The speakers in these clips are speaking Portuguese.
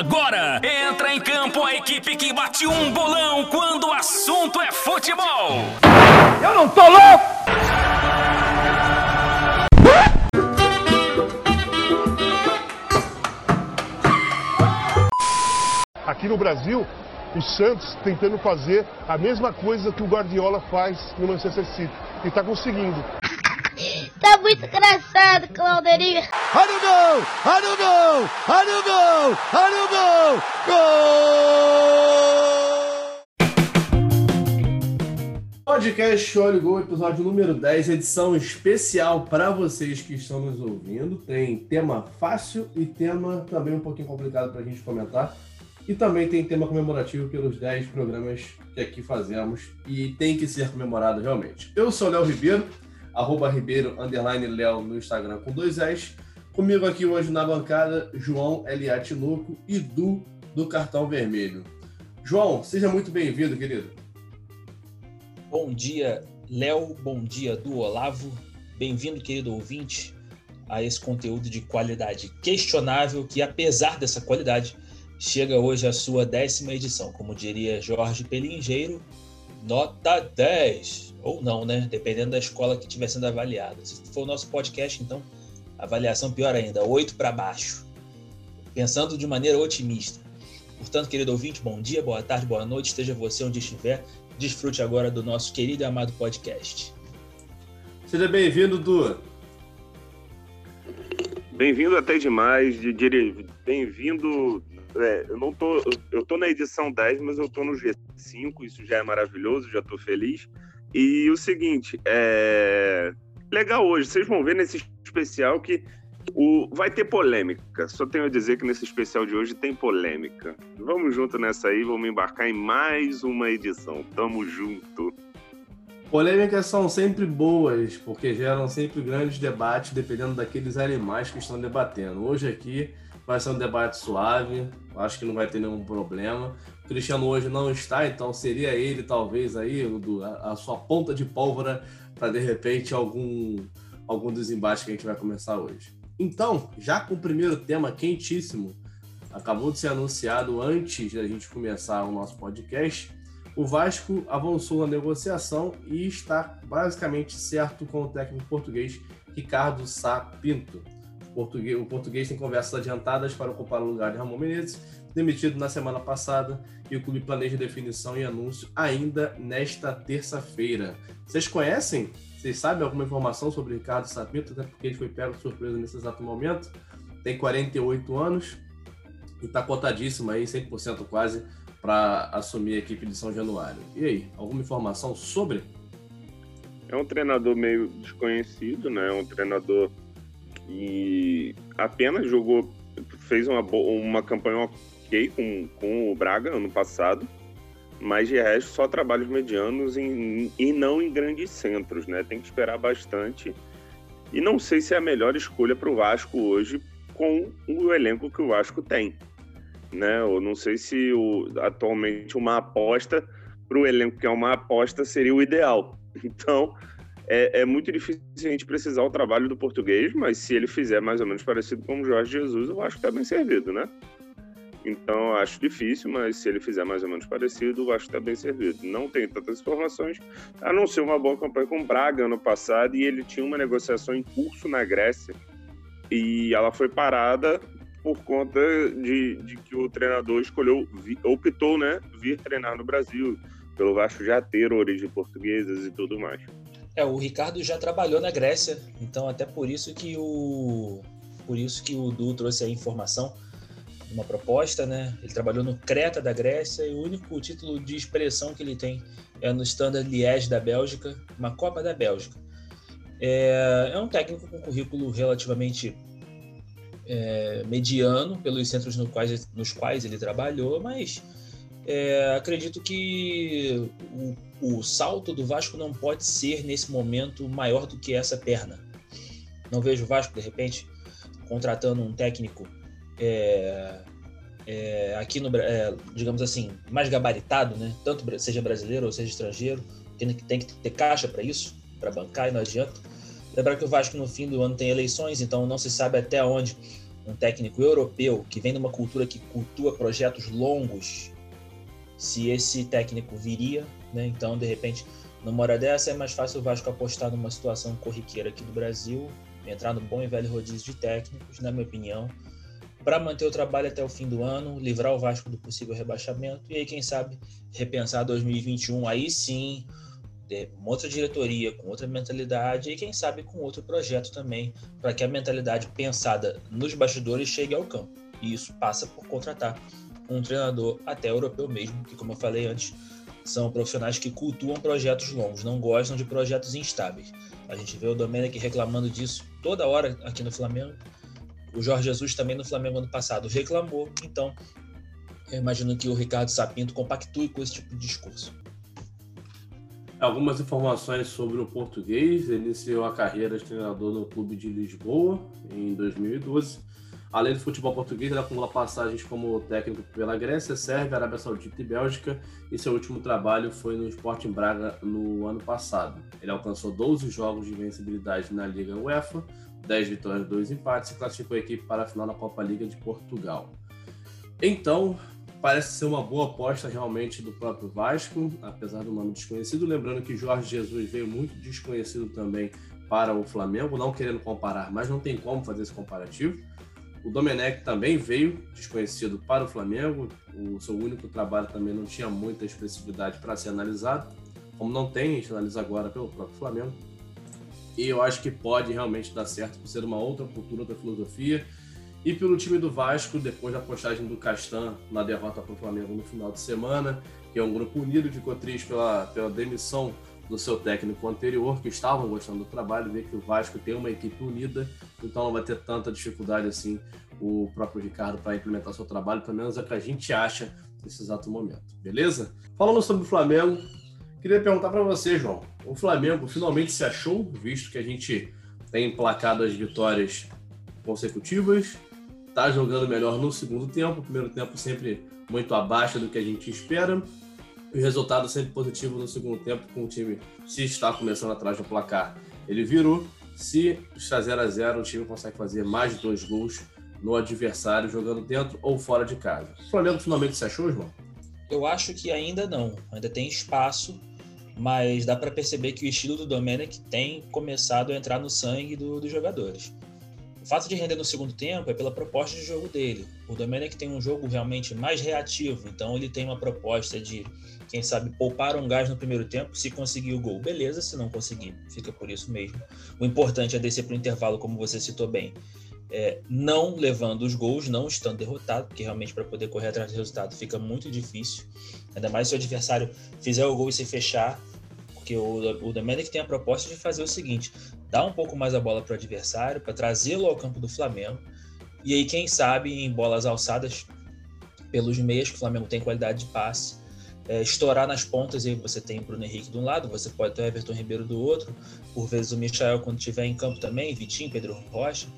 agora entra em campo a equipe que bate um bolão quando o assunto é futebol. Eu não tô louco! Aqui no Brasil, o Santos tentando fazer a mesma coisa que o Guardiola faz no Manchester City. E está conseguindo. Tá muito engraçado, Clauderinho. Olha o gol! Olha o gol! Olha o gol! Olha o gol! Gol! Podcast Olha o Gol, episódio número 10, edição especial para vocês que estão nos ouvindo. Tem tema fácil e tema também um pouquinho complicado para a gente comentar. E também tem tema comemorativo pelos 10 programas que aqui fazemos e tem que ser comemorado realmente. Eu sou o Léo Ribeiro, arroba Ribeiro, underline Léo no Instagram com dois S. Comigo aqui hoje na bancada, João Eliatinuco e Du do Cartão Vermelho. João, seja muito bem-vindo, querido. Bom dia, Léo. Bom dia, Du Olavo. Bem-vindo, querido ouvinte, a esse conteúdo de qualidade questionável que, apesar dessa qualidade, chega hoje à sua décima edição. Como diria Jorge Pelingeiro, nota 10. Ou não, né? Dependendo da escola que estiver sendo avaliada. Se for o nosso podcast, então, avaliação pior ainda, 8 para baixo. Pensando de maneira otimista. Portanto, querido ouvinte, bom dia, boa tarde, boa noite, esteja você onde estiver. Desfrute agora do nosso querido e amado podcast. Seja bem-vindo, Du. Bem-vindo até demais, de, de, bem-vindo. É, eu não tô, eu tô na edição 10, mas eu tô no G5, isso já é maravilhoso, já tô feliz. E o seguinte, é legal hoje, vocês vão ver nesse especial que o vai ter polêmica. Só tenho a dizer que nesse especial de hoje tem polêmica. Vamos junto nessa aí, vamos embarcar em mais uma edição. Tamo junto. Polêmicas são sempre boas, porque geram sempre grandes debates, dependendo daqueles animais que estão debatendo. Hoje aqui vai ser um debate suave, acho que não vai ter nenhum problema. Cristiano hoje não está, então seria ele, talvez, aí, a, sua ponta de pólvora para, de repente, algum, algum dos embates que a gente vai começar hoje. Então, já com o primeiro tema quentíssimo, acabou de ser anunciado antes da gente começar o nosso podcast o Vasco avançou na negociação e está basicamente certo com o técnico português Ricardo Sá Pinto. O português, o português tem conversas adiantadas para ocupar o lugar de Ramon Menezes, demitido na semana passada, e o clube planeja definição e anúncio ainda nesta terça-feira. Vocês conhecem? Vocês sabem alguma informação sobre Ricardo Sá Pinto? Até porque ele foi pego de surpresa nesse exato momento. Tem 48 anos e está cotadíssimo aí, 100% quase, para assumir a equipe de São Januário. E aí, alguma informação sobre? É um treinador meio desconhecido, né? É um treinador que apenas jogou, fez uma, uma campanha ok com, com o Braga ano passado, mas de resto só trabalhos medianos em, e não em grandes centros, né? Tem que esperar bastante. E não sei se é a melhor escolha para o Vasco hoje com o elenco que o Vasco tem né? Eu não sei se o, atualmente uma aposta para o elenco que é uma aposta seria o ideal. Então é, é, muito difícil a gente precisar o trabalho do português, mas se ele fizer mais ou menos parecido com o Jorge Jesus, eu acho que está bem servido, né? Então acho difícil, mas se ele fizer mais ou menos parecido, acho que está bem servido. Não tem tantas informações, a não ser uma boa campanha com Braga ano passado e ele tinha uma negociação em curso na Grécia e ela foi parada por conta de, de que o treinador escolheu, optou, né, vir treinar no Brasil, pelo Vasco já ter origem portuguesas e tudo mais. É, o Ricardo já trabalhou na Grécia, então até por isso que o por isso que o Du trouxe a informação uma proposta, né? Ele trabalhou no Creta da Grécia e o único título de expressão que ele tem é no Standard Liège da Bélgica, uma Copa da Bélgica. É, é um técnico com currículo relativamente é, mediano pelos centros no quais, nos quais ele trabalhou, mas é, acredito que o, o, salto do Vasco não pode ser nesse momento maior do que essa perna. Não vejo o Vasco, de repente, contratando um técnico é, é aqui no é, digamos assim, mais gabaritado, né? Tanto seja brasileiro ou seja estrangeiro, tem, tem que ter caixa para isso, para bancar e não adianta. Lembrar que o Vasco no fim do ano tem eleições, então não se sabe até onde um técnico europeu que vem de uma cultura que cultua projetos longos, se esse técnico viria, né? Então, de repente, numa hora dessa é mais fácil o Vasco apostar numa situação corriqueira aqui do Brasil, entrar no bom e velho rodízio de técnicos, na minha opinião, para manter o trabalho até o fim do ano, livrar o Vasco do possível rebaixamento e aí, quem sabe, repensar 2021, aí sim, uma outra diretoria, com outra mentalidade e quem sabe com outro projeto também, para que a mentalidade pensada nos bastidores chegue ao campo. E isso passa por contratar um treinador até europeu mesmo, que como eu falei antes, são profissionais que cultuam projetos longos, não gostam de projetos instáveis. A gente vê o Domenech reclamando disso toda hora aqui no Flamengo. O Jorge Jesus também no Flamengo ano passado reclamou, então eu imagino que o Ricardo Sapinto compactue com esse tipo de discurso. Algumas informações sobre o português. Ele iniciou a carreira de treinador no Clube de Lisboa em 2012. Além do futebol português, ele acumula passagens como técnico pela Grécia, Sérvia, Arábia Saudita e Bélgica. E seu último trabalho foi no Sporting Braga no ano passado. Ele alcançou 12 jogos de vencibilidade na Liga UEFA, 10 vitórias, 2 empates e classificou a equipe para a final da Copa Liga de Portugal. Então, parece ser uma boa aposta realmente do próprio Vasco, apesar do nome desconhecido. Lembrando que Jorge Jesus veio muito desconhecido também para o Flamengo, não querendo comparar, mas não tem como fazer esse comparativo. O Domenech também veio desconhecido para o Flamengo, o seu único trabalho também não tinha muita expressividade para ser analisado, como não tem, a gente analisa agora pelo próprio Flamengo. E eu acho que pode realmente dar certo por ser uma outra cultura, outra filosofia e pelo time do Vasco, depois da postagem do Castan na derrota para o Flamengo no final de semana, que é um grupo unido, ficou triste pela, pela demissão do seu técnico anterior, que estavam gostando do trabalho, ver que o Vasco tem uma equipe unida, então não vai ter tanta dificuldade assim o próprio Ricardo para implementar seu trabalho, pelo menos é o que a gente acha nesse exato momento, beleza? Falando sobre o Flamengo, queria perguntar para você, João, o Flamengo finalmente se achou, visto que a gente tem emplacado as vitórias consecutivas, está jogando melhor no segundo tempo, o primeiro tempo sempre muito abaixo do que a gente espera. E o resultado sempre positivo no segundo tempo, com o time, se está começando atrás do placar, ele virou. Se está 0 a 0 o time consegue fazer mais de dois gols no adversário, jogando dentro ou fora de casa. O Flamengo finalmente se achou, João? Eu acho que ainda não. Ainda tem espaço, mas dá para perceber que o estilo do Domenech tem começado a entrar no sangue do, dos jogadores. O fato de render no segundo tempo é pela proposta de jogo dele. O Domenech tem um jogo realmente mais reativo, então ele tem uma proposta de, quem sabe, poupar um gás no primeiro tempo, se conseguir o gol, beleza, se não conseguir, fica por isso mesmo. O importante é descer para o intervalo, como você citou bem, é, não levando os gols, não estando derrotado, porque realmente para poder correr atrás do resultado fica muito difícil, ainda mais se o adversário fizer o gol e se fechar, porque o, o Domenech tem a proposta de fazer o seguinte: dar um pouco mais a bola para o adversário, para trazê-lo ao campo do Flamengo. E aí, quem sabe, em bolas alçadas pelos meios, que o Flamengo tem qualidade de passe, é, estourar nas pontas, aí você tem o Bruno Henrique de um lado, você pode ter o Everton Ribeiro do outro, por vezes o Michel quando estiver em campo também, Vitinho, Pedro Rocha.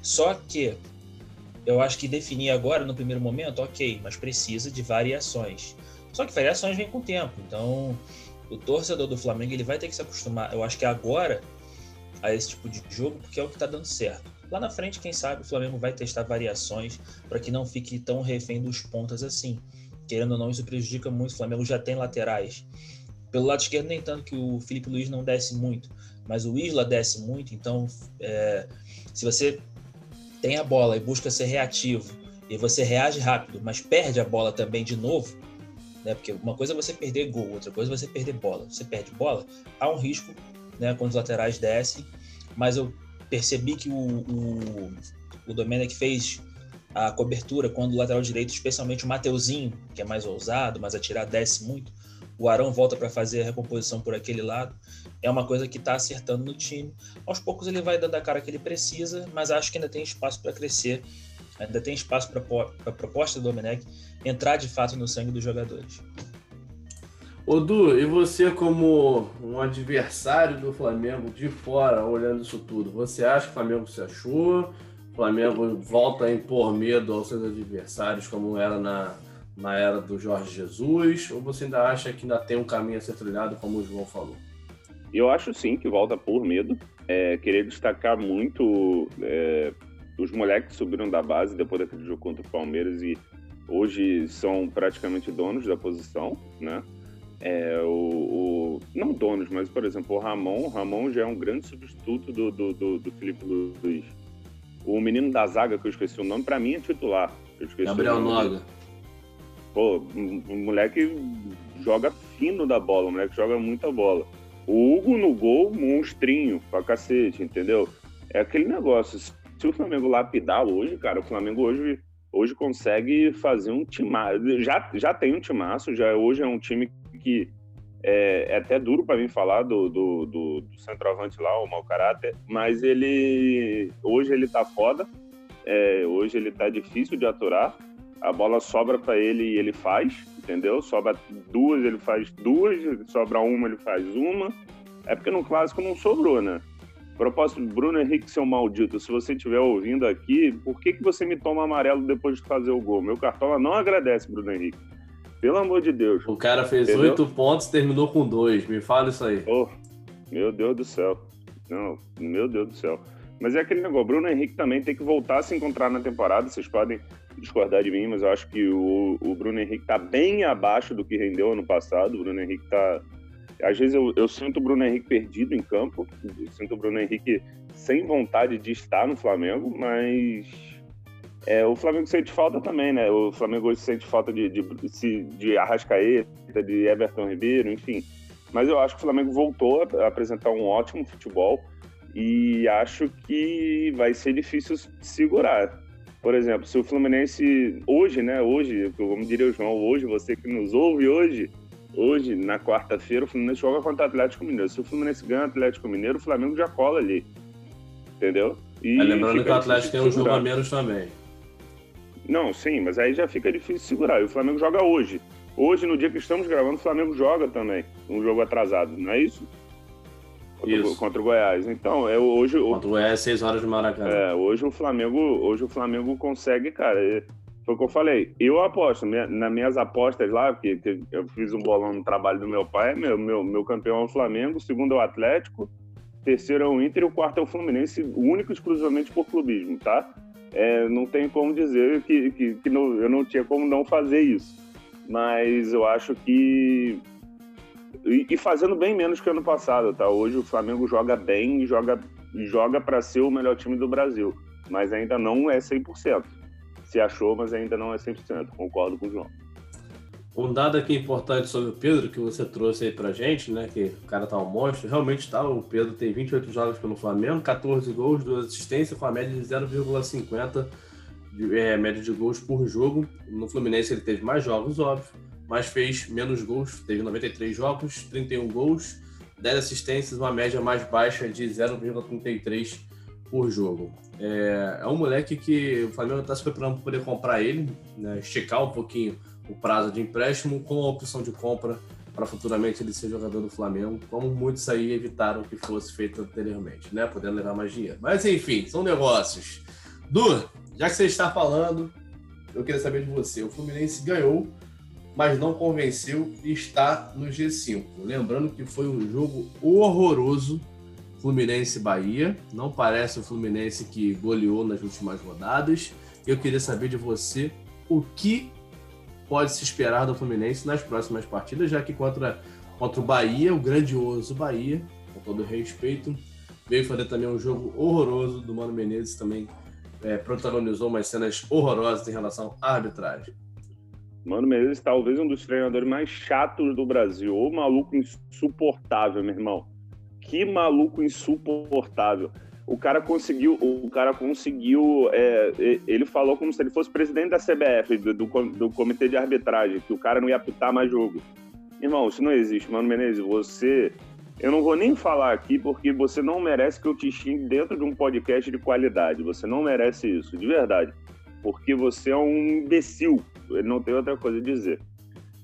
Só que eu acho que definir agora, no primeiro momento, ok, mas precisa de variações. Só que variações vêm com o tempo, então o torcedor do Flamengo ele vai ter que se acostumar. Eu acho que agora a esse tipo de jogo, porque é o que está dando certo. Lá na frente, quem sabe, o Flamengo vai testar variações para que não fique tão refém dos pontas assim. Querendo ou não, isso prejudica muito. O Flamengo já tem laterais. Pelo lado esquerdo, nem tanto que o Felipe Luiz não desce muito, mas o Isla desce muito. Então, é, se você tem a bola e busca ser reativo e você reage rápido, mas perde a bola também de novo, né? Porque uma coisa é você perder gol, outra coisa é você perder bola. Você perde bola, há um risco né, quando os laterais descem, mas eu percebi que o, o, o Domenech fez a cobertura quando o lateral direito, especialmente o Mateuzinho, que é mais ousado, mas atirar desce muito, o Arão volta para fazer a recomposição por aquele lado. É uma coisa que está acertando no time. Aos poucos ele vai dando a cara que ele precisa, mas acho que ainda tem espaço para crescer, ainda tem espaço para a proposta do Domenech entrar de fato no sangue dos jogadores. Odu, e você como um adversário do Flamengo de fora, olhando isso tudo, você acha que o Flamengo se achou? O Flamengo volta a impor medo aos seus adversários como era na, na era do Jorge Jesus? Ou você ainda acha que ainda tem um caminho a ser trilhado, como o João falou? Eu acho sim que volta por medo. É, querer destacar muito é, os moleques subiram da base depois daquele jogo contra o Palmeiras e hoje são praticamente donos da posição, né? É, o, o, não donos, mas, por exemplo, o Ramon, o Ramon já é um grande substituto do, do, do, do Felipe Luiz. O menino da zaga, que eu esqueci o nome, para mim é titular. Gabriel Noga. Pô, o moleque joga fino da bola, o moleque joga muita bola. O Hugo no gol, monstrinho pra cacete, entendeu? É aquele negócio. Se o Flamengo lapidar hoje, cara, o Flamengo hoje, hoje consegue fazer um timaço. Já, já tem um timaço, já hoje é um time que é, é até duro para mim falar do, do, do, do, centroavante lá, o mau caráter, mas ele hoje ele tá foda, é, hoje ele tá difícil de aturar, a bola sobra para ele e ele faz, entendeu? Sobra duas, ele faz duas, sobra uma, ele faz uma. É porque no clássico não sobrou, né? Propósito, Bruno Henrique, seu maldito, se você estiver ouvindo aqui, por que, que você me toma amarelo depois de fazer o gol? Meu cartola não agradece, Bruno Henrique. Pelo amor de Deus. O cara fez oito pontos e terminou com dois. Me fala isso aí. Oh, meu Deus do céu. Não, meu Deus do céu. Mas é aquele negócio, Bruno Henrique também tem que voltar a se encontrar na temporada. Vocês podem discordar de mim, mas eu acho que o, o Bruno Henrique está bem abaixo do que rendeu ano passado. O Bruno Henrique está. Às vezes eu, eu, sinto o Bruno Henrique perdido em campo, sinto o Bruno Henrique sem vontade de estar no Flamengo, mas é, o Flamengo sente falta também, né? O Flamengo hoje sente falta de, de, de, de Arrascaeta, de Everton Ribeiro, enfim. Mas eu acho que o Flamengo voltou a apresentar um ótimo futebol e acho que vai ser difícil segurar. Por exemplo, se o Fluminense hoje, né? Hoje, como diria o João, hoje, você que nos ouve hoje, hoje, na quarta-feira, o Fluminense joga contra o Atlético Mineiro. Se o Fluminense ganha o Atlético Mineiro, o Flamengo já cola ali. Entendeu? E é, lembrando que o Atlético tem um jogo a menos também. Não, sim, mas aí já fica difícil segurar. E o Flamengo joga hoje. Hoje, no dia que estamos gravando, o Flamengo joga também. Um jogo atrasado, não é isso? Contra, isso. contra o Goiás. Então, é hoje. Contra o Goiás, 6 horas de Maracanã. É, hoje o Flamengo, hoje o Flamengo consegue, cara. É, foi o que eu falei. Eu aposto, minha, nas minhas apostas lá, porque eu fiz um bolão no trabalho do meu pai, meu, meu, meu campeão é o Flamengo, segundo é o Atlético, terceiro é o Inter e o quarto é o Fluminense, único exclusivamente por clubismo, tá? é, não tem como dizer que, que, que não, eu não tinha como não fazer isso. Mas eu acho que. E, e fazendo bem menos que ano passado, tá? Hoje o Flamengo joga bem e joga, joga para ser o melhor time do Brasil. Mas ainda não é 100%. Se achou, mas ainda não é 100%. Concordo com o João. Um dado aqui importante sobre o Pedro, que você trouxe aí pra gente, né? Que o cara tá um monstro. Realmente tá, o Pedro tem 28 jogos pelo Flamengo, 14 gols, 2 assistências, com a média de 0,50 é, média de gols por jogo. No Fluminense ele teve mais jogos, óbvio, mas fez menos gols. Teve 93 jogos, 31 gols, 10 assistências, uma média mais baixa de 0,33 por jogo. É, é um moleque que o Flamengo está se preparando para poder comprar ele, né, esticar um pouquinho o prazo de empréstimo com a opção de compra para futuramente ele ser jogador do Flamengo, como muitos aí evitaram que fosse feito anteriormente, né? Podendo levar mais dinheiro. Mas enfim, são negócios. Du, já que você está falando, eu queria saber de você. O Fluminense ganhou, mas não convenceu e está no G5. Lembrando que foi um jogo horroroso. Fluminense Bahia. Não parece o Fluminense que goleou nas últimas rodadas. Eu queria saber de você o que pode se esperar do Fluminense nas próximas partidas, já que contra, contra o Bahia, o grandioso Bahia, com todo respeito, veio fazer também um jogo horroroso do Mano Menezes, também é, protagonizou umas cenas horrorosas em relação à arbitragem. Mano Menezes talvez um dos treinadores mais chatos do Brasil. Ô maluco insuportável, meu irmão. Que maluco insuportável. O cara conseguiu, o cara conseguiu, é, ele falou como se ele fosse presidente da CBF, do, do, do, comitê de arbitragem, que o cara não ia apitar mais jogo. Irmão, isso não existe, Mano Menezes, você, eu não vou nem falar aqui porque você não merece que eu te xingue dentro de um podcast de qualidade, você não merece isso, de verdade, porque você é um imbecil, ele não tem outra coisa a dizer.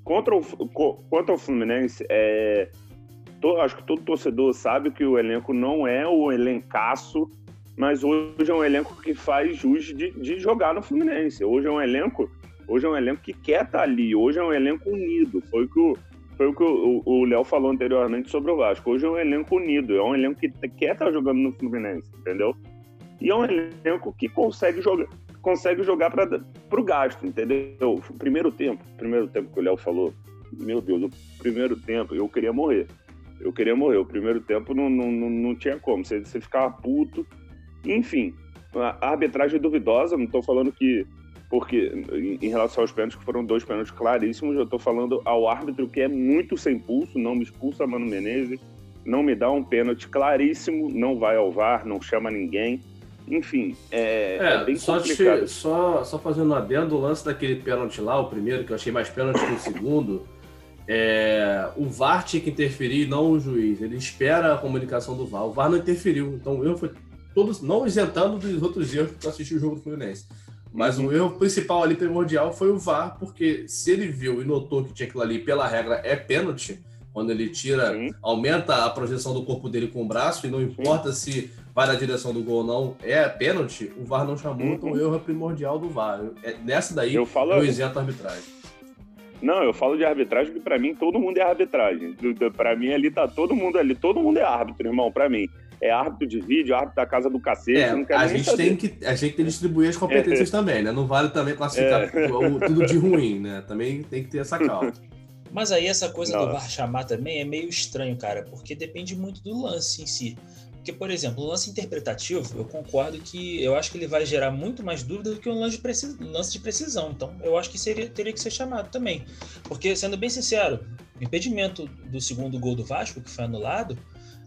Contra o, contra o Fluminense, é, acho que todo torcedor sabe que o elenco não é o elencaço, mas hoje é um elenco que faz jus de, de jogar no Fluminense. Hoje é um elenco, hoje é um elenco que quer estar tá ali. Hoje é um elenco unido. Foi o que o foi o que o Léo falou anteriormente sobre o Vasco. Hoje é um elenco unido, é um elenco que quer estar tá jogando no Fluminense, entendeu? E é um elenco que consegue jogar, consegue jogar para o gasto, entendeu? Primeiro tempo, primeiro tempo que o Léo falou, meu Deus, o primeiro tempo eu queria morrer. Eu queria morrer. O primeiro tempo não, não, não, não tinha como. Você, você ficava puto. Enfim, a arbitragem é duvidosa. Não estou falando que. Porque, em relação aos pênaltis, que foram dois pênaltis claríssimos, eu estou falando ao árbitro que é muito sem pulso, não me expulsa Mano Menezes, não me dá um pênalti claríssimo, não vai ao VAR, não chama ninguém. Enfim, é, é, é bem só complicado. Te, só, só fazendo adendo, o lance daquele pênalti lá, o primeiro, que eu achei mais pênalti que o segundo, é, o VAR tinha que interferir, não o juiz. Ele espera a comunicação do VAR. O VAR não interferiu. Então o erro foi todos, não isentando dos outros erros para assistir o jogo do Fluminense. Mas uhum. o erro principal ali, primordial, foi o VAR, porque se ele viu e notou que tinha aquilo ali, pela regra, é pênalti, quando ele tira, Sim. aumenta a projeção do corpo dele com o braço, e não importa Sim. se vai na direção do gol ou não, é pênalti, o VAR não chamou, uhum. então o erro é primordial do VAR. É, nessa daí, eu, falo... eu isento a arbitragem. Não, eu falo de arbitragem porque para mim todo mundo é arbitragem. Para mim ali tá todo mundo ali, todo mundo é árbitro, irmão, para mim. É árbitro de vídeo, árbitro da casa do cacete. É, a, gente tem que, a gente tem que distribuir as competências é. também, né? Não vale também classificar é. tudo de ruim, né? Também tem que ter essa calma. Mas aí essa coisa Nossa. do VAR chamar também é meio estranho, cara, porque depende muito do lance em si. Porque, por exemplo, o lance interpretativo, eu concordo que eu acho que ele vai gerar muito mais dúvida do que um lance de, precis... lance de precisão. Então, eu acho que seria, teria que ser chamado também. Porque, sendo bem sincero, o impedimento do segundo gol do Vasco, que foi anulado,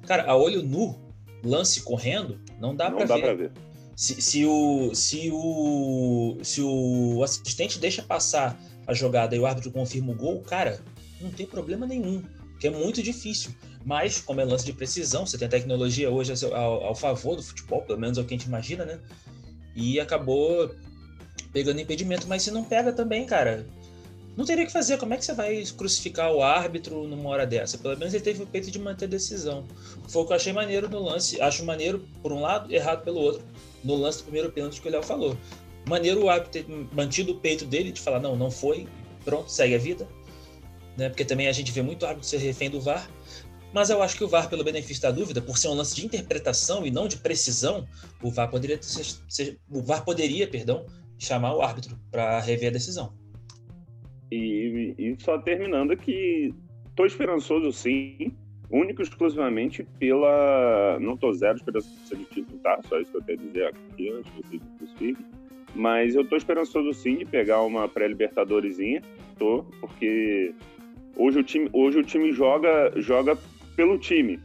cara, a olho nu, lance correndo, não dá para ver. ver. Se, se, o, se, o, se o assistente deixa passar a jogada e o árbitro confirma o gol, cara, não tem problema nenhum, que é muito difícil. Mas, como é lance de precisão, você tem a tecnologia hoje ao, ao favor do futebol, pelo menos é o que a gente imagina, né? E acabou pegando impedimento, mas se não pega também, cara, não teria que fazer. Como é que você vai crucificar o árbitro numa hora dessa? Pelo menos ele teve o peito de manter a decisão. Foi o que eu achei maneiro no lance. Acho maneiro por um lado, errado pelo outro. No lance do primeiro pênalti que o Léo falou. Maneiro o árbitro ter mantido o peito dele de falar, não, não foi, pronto, segue a vida. Né? Porque também a gente vê muito árbitro ser refém do VAR. Mas eu acho que o VAR, pelo benefício da dúvida, por ser um lance de interpretação e não de precisão, o VAR poderia, ser, o VAR poderia perdão, chamar o árbitro para rever a decisão. E, e só terminando que estou esperançoso sim, único exclusivamente pela. Não tô zero esperança de título, tá? Só isso que eu quero dizer aqui antes de vocês crucifiquem. Mas eu tô esperançoso sim de pegar uma pré-libertadoresinha, tô, porque hoje o time, hoje o time joga, joga pelo time,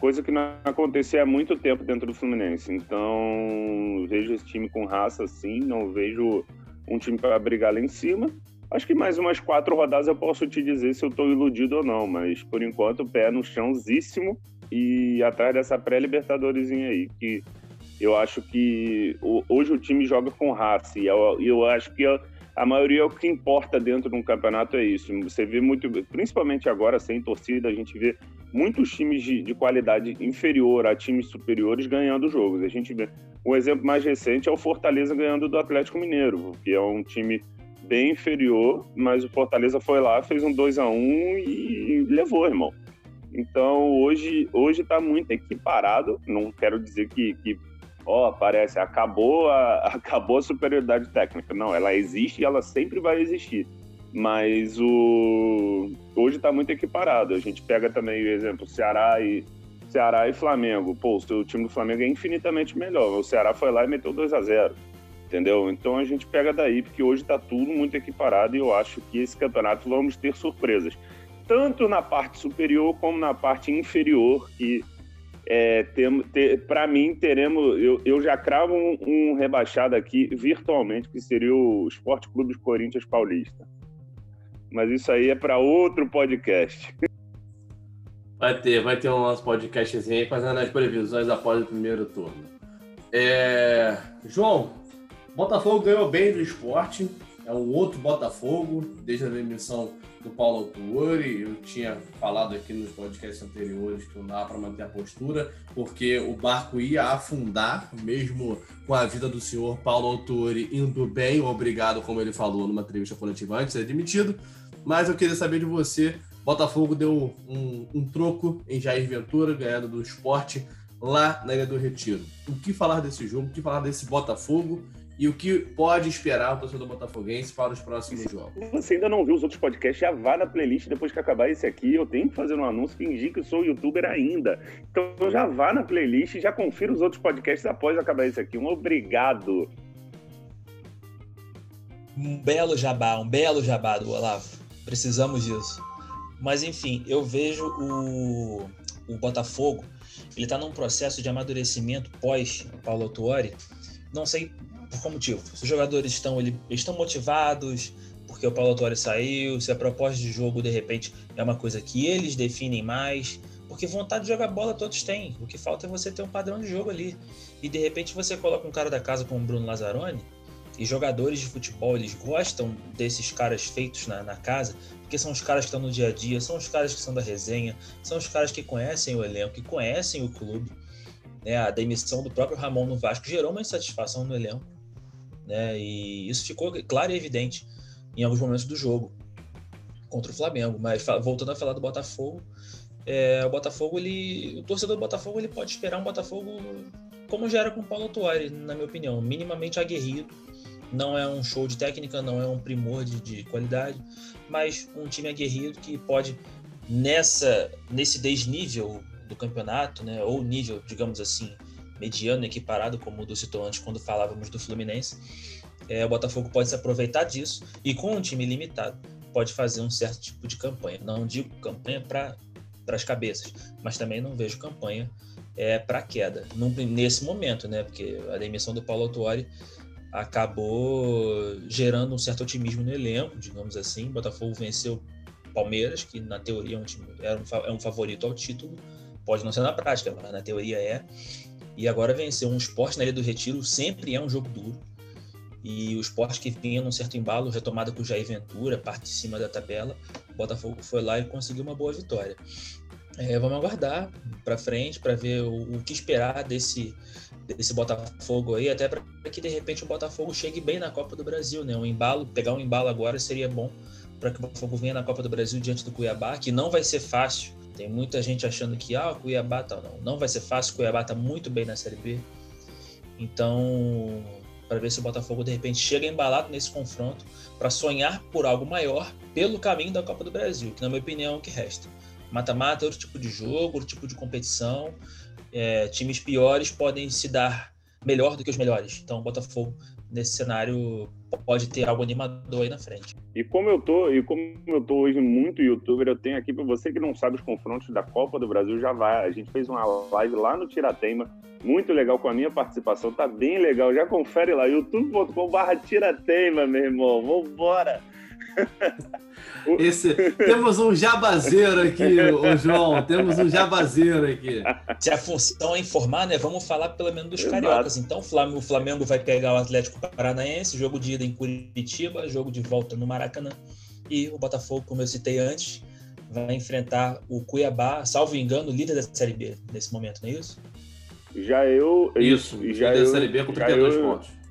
coisa que não acontecia há muito tempo dentro do Fluminense. Então, vejo esse time com raça assim, não vejo um time para brigar lá em cima. Acho que mais umas quatro rodadas eu posso te dizer se eu estou iludido ou não, mas por enquanto pé no chãozíssimo e atrás dessa pré-libertadores aí, que eu acho que hoje o time joga com raça e eu, eu acho que a maioria é o que importa dentro de um campeonato é isso. Você vê muito, principalmente agora sem torcida, a gente vê muitos times de, de qualidade inferior a times superiores ganhando jogos. A gente vê um exemplo mais recente é o Fortaleza ganhando do Atlético Mineiro, que é um time bem inferior, mas o Fortaleza foi lá, fez um 2 a 1 e levou, irmão. Então hoje hoje está muito equiparado. Não quero dizer que, que ó, parece acabou a, acabou a superioridade técnica. Não, ela existe e ela sempre vai existir. Mas o hoje está muito equiparado. A gente pega também o exemplo Ceará e Ceará e Flamengo. Pô, o time do Flamengo é infinitamente melhor. O Ceará foi lá e meteu 2 a 0 entendeu? Então a gente pega daí, porque hoje está tudo muito equiparado e eu acho que esse campeonato vamos ter surpresas, tanto na parte superior como na parte inferior, que é, para mim teremos, eu, eu já cravo um, um, rebaixado aqui virtualmente, que seria o Esporte Clube Corinthians Paulista. Mas isso aí é para outro podcast. Vai ter, vai ter um nosso podcastzinho aí fazendo as previsões após o primeiro turno. É... João, Botafogo ganhou bem do esporte, é um outro Botafogo, desde a demissão do Paulo Autuori. Eu tinha falado aqui nos podcasts anteriores que não dá para manter a postura, porque o barco ia afundar, mesmo com a vida do senhor Paulo Autuori indo bem, obrigado, como ele falou numa entrevista coletiva antes ser demitido. Mas eu queria saber de você. Botafogo deu um, um troco em Jair Ventura, ganhando do esporte lá na Ilha do Retiro. O que falar desse jogo, o que falar desse Botafogo e o que pode esperar o torcedor botafoguense para os próximos jogos. Você ainda não viu os outros podcasts, já vá na playlist depois que acabar esse aqui. Eu tenho que fazer um anúncio, fingir que eu sou youtuber ainda. Então já vá na playlist e já confira os outros podcasts após acabar esse aqui. Um obrigado. Um belo jabá, um belo jabá do Olavo. Precisamos disso. Mas enfim, eu vejo o, o Botafogo, ele está num processo de amadurecimento pós Paulo Tuori. Não sei por qual motivo. Se os jogadores estão, ele, estão motivados porque o Paulo Tuori saiu, se a proposta de jogo de repente é uma coisa que eles definem mais, porque vontade de jogar bola todos têm. O que falta é você ter um padrão de jogo ali. E de repente você coloca um cara da casa como o Bruno Lazzaroni, e jogadores de futebol, eles gostam desses caras feitos na, na, casa, porque são os caras que estão no dia a dia, são os caras que são da resenha, são os caras que conhecem o elenco, que conhecem o clube. Né? A demissão do próprio Ramon no Vasco gerou uma insatisfação no elenco. Né? E isso ficou claro e evidente em alguns momentos do jogo contra o Flamengo. Mas voltando a falar do Botafogo, é, o Botafogo, ele, o torcedor do Botafogo, ele pode esperar um Botafogo como já era com o Paulo Tuori, na minha opinião, minimamente aguerrido. Não é um show de técnica, não é um primor de, de qualidade, mas um time aguerrido que pode nessa nesse desnível do campeonato, né, ou nível, digamos assim, mediano, equiparado, como o do citou antes quando falávamos do Fluminense, é, o Botafogo pode se aproveitar disso e com um time limitado pode fazer um certo tipo de campanha. Não digo campanha para as cabeças, mas também não vejo campanha é, para queda num, nesse momento, né? Porque a demissão do Paulo Autuori acabou gerando um certo otimismo no elenco, digamos assim. O Botafogo venceu Palmeiras, que na teoria é um, time, era um, é um favorito ao título, pode não ser na prática, mas na teoria é e agora venceu um esporte na Ilha do Retiro, sempre é um jogo duro. E o esporte que vinha num certo embalo, retomada com o Jair Ventura, parte de cima da tabela, o Botafogo foi lá e conseguiu uma boa vitória. É, vamos aguardar para frente para ver o, o, que esperar desse, desse Botafogo aí, até para que de repente o Botafogo chegue bem na Copa do Brasil, né? Um embalo, pegar um embalo agora seria bom para que o Botafogo venha na Copa do Brasil diante do Cuiabá, que não vai ser fácil tem muita gente achando que ah, o Cuiabá tal. Não, não vai ser fácil. O Cuiabá está muito bem na Série B. Então, para ver se o Botafogo de repente chega embalado nesse confronto para sonhar por algo maior pelo caminho da Copa do Brasil, que na minha opinião é o que resta. Mata-mata é outro tipo de jogo, outro tipo de competição. É, times piores podem se dar melhor do que os melhores. Então, o Botafogo nesse cenário pode ter algo animador aí na frente. E como eu tô, e como eu tô hoje muito youtuber, eu tenho aqui para você que não sabe os confrontos da Copa do Brasil, já vai. A gente fez uma live lá no Tiratema, muito legal com a minha participação, tá bem legal. Já confere lá, youtube.com/tiratema, meu irmão. Vambora! Esse, temos um jabazeiro aqui, o João. Temos um jabazeiro aqui. Se a função é informar, né? Vamos falar pelo menos dos Exato. cariocas. Então, o Flamengo vai pegar o Atlético Paranaense, jogo de ida em Curitiba, jogo de volta no Maracanã. E o Botafogo, como eu citei antes, vai enfrentar o Cuiabá, salvo engano, líder da Série B nesse momento, não é isso? Já eu. Isso, já líder eu, da Série B com 32 eu, pontos.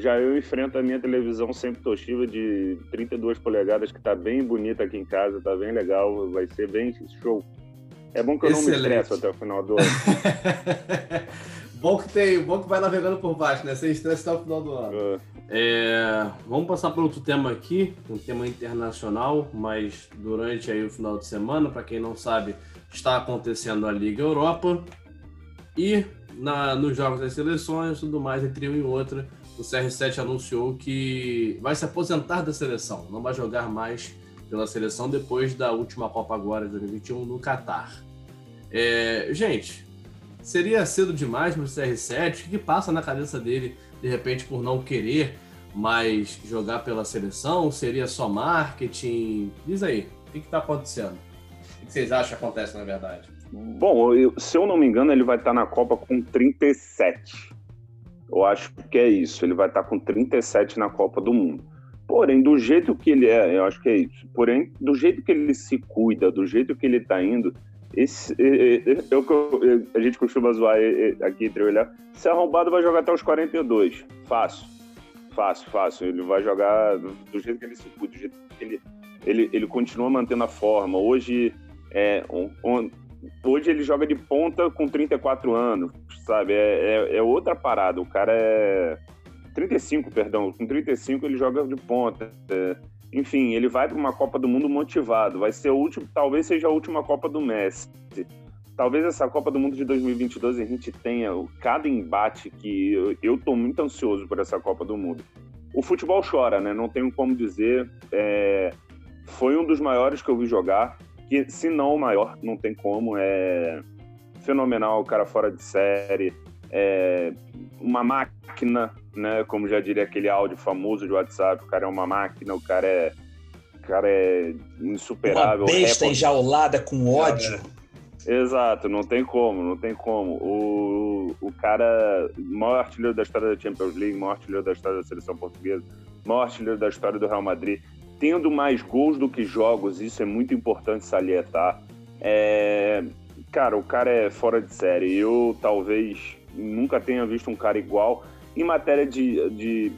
Já eu enfrento a minha televisão sempre Toshiba de 32 polegadas, que tá bem bonita aqui em casa, tá bem legal, vai ser bem show. É bom que eu Excelente. não me estresso até o final do ano. bom que tem, bom que vai navegando por baixo, né? Sem estresse até o final do ano. É. É, vamos passar para outro tema aqui, um tema internacional, mas durante aí o final de semana, para quem não sabe, está acontecendo a Liga Europa e na, nos jogos das seleções, tudo mais entre uma e outra o CR7 anunciou que vai se aposentar da seleção, não vai jogar mais pela seleção depois da última Copa agora de 2021 no Catar. É, gente, seria cedo demais para o CR7? O que passa na cabeça dele, de repente, por não querer mais jogar pela seleção? Seria só marketing? Diz aí, o que está acontecendo? O que vocês acham que acontece na verdade? Bom, eu, se eu não me engano, ele vai estar na Copa com 37. Eu acho que é isso. Ele vai estar com 37 na Copa do Mundo. Porém, do jeito que ele é, eu acho que é isso. Porém, do jeito que ele se cuida, do jeito que ele está indo, esse, a gente costuma zoar aqui entre olhar. Se arrombado vai jogar até os 42. Fácil. Fácil, fácil. Ele vai jogar do jeito que ele se cuida, do jeito que ele, ele, ele continua mantendo a forma. Hoje, é, um, hoje ele joga de ponta com 34 anos, sabe? É, é, é outra parada. O cara é 35, perdão. Com 35 ele joga de ponta. É, enfim, ele vai para uma Copa do Mundo motivado. Vai ser o último, talvez seja a última Copa do Messi. Talvez essa Copa do Mundo de 2022 a gente tenha cada embate que eu, tô muito ansioso por essa Copa do Mundo. O futebol chora, né? Não tenho como dizer. É, foi um dos maiores que eu vi jogar, que se não o maior, não tem como. É fenomenal, o cara fora de série, é uma máquina, né? Como já diria aquele áudio famoso de WhatsApp, o cara é uma máquina, o cara é, o cara é insuperável. Uma besta enjaulada com ódio. É, exato, não tem como, não tem como. O, o cara, maior artilheiro da história da Champions League, maior artilheiro da história da seleção portuguesa, maior artilheiro da história do Real Madrid, tendo mais gols do que jogos, isso é muito importante salientar. É, cara, o cara é fora de série. Eu talvez nunca tenha visto um cara igual em matéria de, de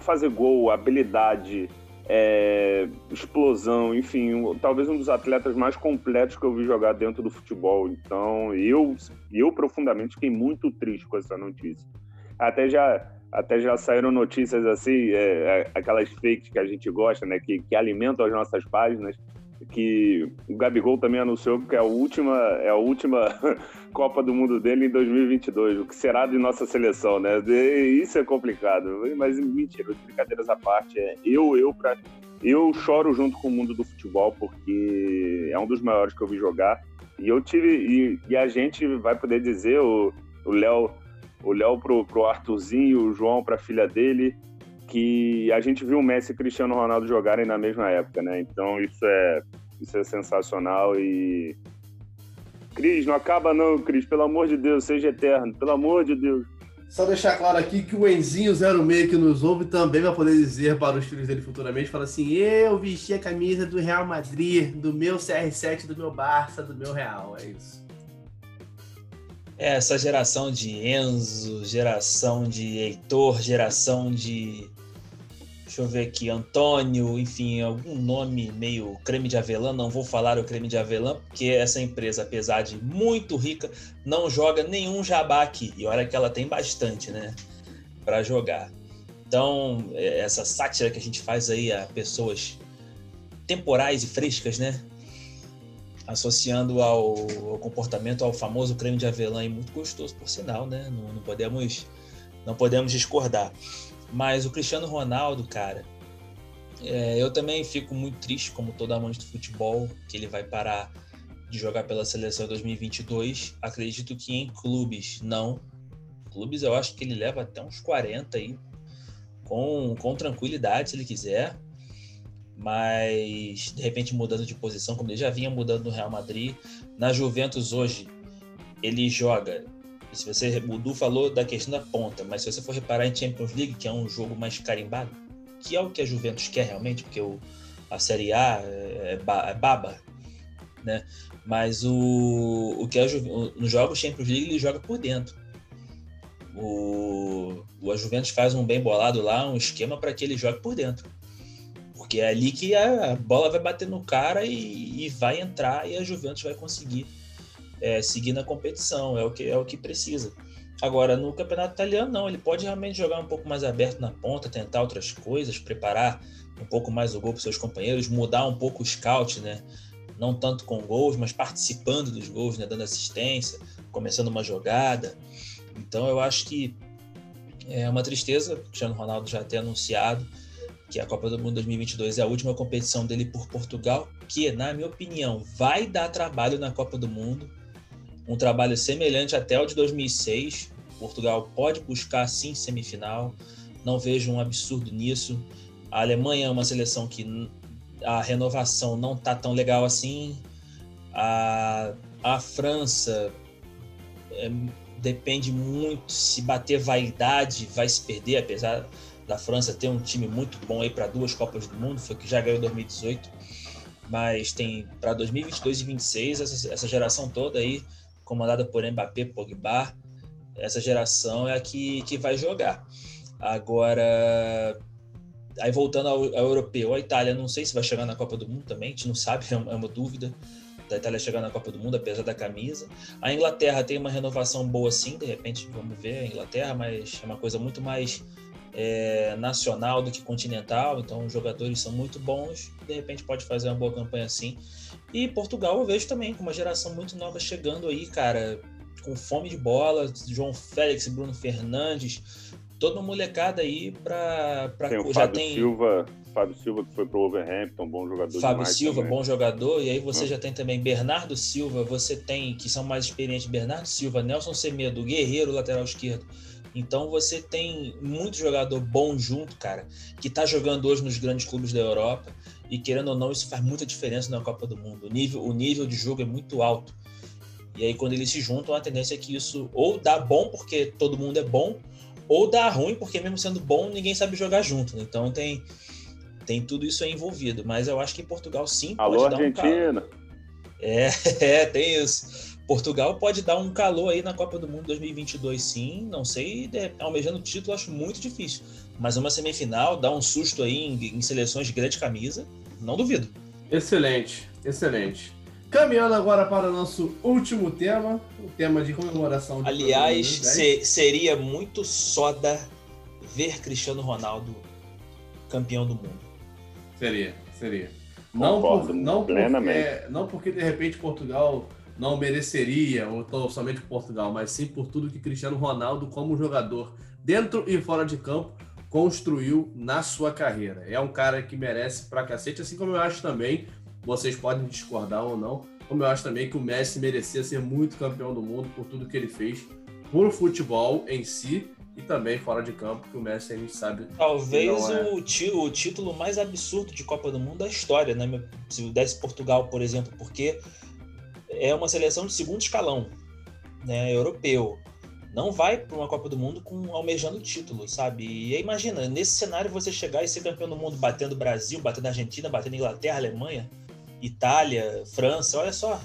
fazer gol, habilidade, é, explosão, enfim, talvez um dos atletas mais completos que eu vi jogar dentro do futebol. Então, eu, eu profundamente fiquei muito triste com essa notícia. Até já, até já saíram notícias assim, é, é aquelas fakes que a gente gosta, né, que, que alimentam as nossas páginas, que o Gabigol também anunciou que é a última, é a última Copa do Mundo dele em 2022. O que será de nossa seleção, né? Isso é complicado. Mas mentira, brincadeiras à parte, é, eu eu para eu choro junto com o mundo do futebol porque é um dos maiores que eu vi jogar. E eu tive e, e a gente vai poder dizer o Léo o Léo pro, pro Arthurzinho, o João para a filha dele, que a gente viu o Messi e o Cristiano Ronaldo jogarem na mesma época, né? Então isso é, isso é sensacional e. Cris, não acaba não, Cris, pelo amor de Deus, seja eterno, pelo amor de Deus. Só deixar claro aqui que o Enzinho06 que nos ouve também vai poder dizer para os filhos dele futuramente, fala assim, eu vesti a camisa do Real Madrid, do meu CR7, do meu Barça, do meu Real, é isso. É, essa geração de Enzo, geração de Heitor, geração de deixa eu ver aqui, Antônio, enfim, algum nome meio creme de avelã, não vou falar o creme de avelã, porque essa empresa, apesar de muito rica, não joga nenhum jabá aqui. E olha que ela tem bastante, né, para jogar. Então, é, essa sátira que a gente faz aí a pessoas temporais e frescas, né, associando ao, ao comportamento ao famoso creme de avelã e muito gostoso, por sinal, né, não, não podemos não podemos discordar. Mas o Cristiano Ronaldo, cara, é, eu também fico muito triste, como todo amante do futebol, que ele vai parar de jogar pela seleção 2022. Acredito que em clubes, não. Clubes eu acho que ele leva até uns 40 aí, com, com tranquilidade, se ele quiser. Mas, de repente, mudando de posição, como ele já vinha mudando no Real Madrid. Na Juventus hoje, ele joga se você, o Du falou da questão da ponta, mas se você for reparar em Champions League, que é um jogo mais carimbado, que é o que a Juventus quer realmente, porque o, a Série A é, é, é baba, né? Mas o, o que a Ju, no jogo Champions League ele joga por dentro. O, o a Juventus faz um bem bolado lá, um esquema para que ele jogue por dentro. Porque é ali que a bola vai bater no cara e, e vai entrar e a Juventus vai conseguir é, seguir na competição, é o que é o que precisa. Agora, no campeonato italiano, não, ele pode realmente jogar um pouco mais aberto na ponta, tentar outras coisas, preparar um pouco mais o gol para seus companheiros, mudar um pouco o scout, né? Não tanto com gols, mas participando dos gols, né? Dando assistência, começando uma jogada. Então, eu acho que é uma tristeza o Cristiano Ronaldo já ter anunciado que a Copa do Mundo 2022 é a última competição dele por Portugal, que, na minha opinião, vai dar trabalho na Copa do Mundo um trabalho semelhante até o de 2006. Portugal pode buscar sim semifinal, não vejo um absurdo nisso. A Alemanha é uma seleção que a renovação não tá tão legal assim. A, a França é, depende muito. Se bater vaidade, vai se perder, apesar da França ter um time muito bom aí para duas Copas do Mundo, foi que já ganhou em 2018. Mas tem para 2022 e 2026 essa, essa geração toda aí comandada por Mbappé, Pogba. Essa geração é a que, que vai jogar. Agora, aí voltando ao, ao, europeu, a Itália, não sei se vai chegar na Copa do Mundo também, a gente não sabe, é uma, é uma dúvida. da Itália chegar na Copa do Mundo, apesar da camisa. A Inglaterra tem uma renovação boa sim, de repente vamos ver a Inglaterra, mas é uma coisa muito mais é, nacional do que continental, então os jogadores são muito bons, de repente pode fazer uma boa campanha assim. E Portugal eu vejo também com uma geração muito nova chegando aí, cara, com fome de bola, João Félix, Bruno Fernandes, toda uma molecada aí para tem o já Fábio tem Silva, Fábio Silva que foi pro Wolverhampton, bom jogador Fábio Silva, também. bom jogador, e aí você hum. já tem também Bernardo Silva, você tem que são mais experientes Bernardo Silva, Nelson Semedo, Guerreiro, lateral esquerdo. Então você tem muito jogador bom junto, cara, que tá jogando hoje nos grandes clubes da Europa e querendo ou não isso faz muita diferença na Copa do Mundo. O nível, o nível de jogo é muito alto. E aí quando eles se juntam, a tendência é que isso ou dá bom porque todo mundo é bom, ou dá ruim porque mesmo sendo bom ninguém sabe jogar junto. Né? Então tem tem tudo isso aí envolvido. Mas eu acho que Portugal sim Alô, pode Argentina. dar um calor. É, é, tem isso. Portugal pode dar um calor aí na Copa do Mundo 2022, sim. Não sei, almejando o título, acho muito difícil. Mas uma semifinal, dar um susto aí em, em seleções de grande camisa, não duvido. Excelente, excelente. Caminhando agora para o nosso último tema, o tema de comemoração. De Aliás, se, seria muito soda ver Cristiano Ronaldo campeão do mundo. Seria, seria. Não, por, não, porque, não porque de repente Portugal não mereceria, ou somente Portugal, mas sim por tudo que Cristiano Ronaldo, como jogador, dentro e fora de campo, construiu na sua carreira. É um cara que merece pra cacete, assim como eu acho também, vocês podem discordar ou não, como eu acho também que o Messi merecia ser muito campeão do mundo por tudo que ele fez por futebol em si e também fora de campo, que o Messi a gente sabe. Talvez é... o, o, título mais absurdo de Copa do Mundo da história, né? Se desse Portugal, por exemplo, porque é uma seleção de segundo escalão, né, europeu. Não vai para uma Copa do Mundo com almejando título, sabe? E aí, imagina, nesse cenário você chegar e ser campeão do mundo batendo Brasil, batendo Argentina, batendo Inglaterra, Alemanha, Itália, França, olha só.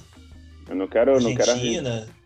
Eu não quero, Argentina. Não quero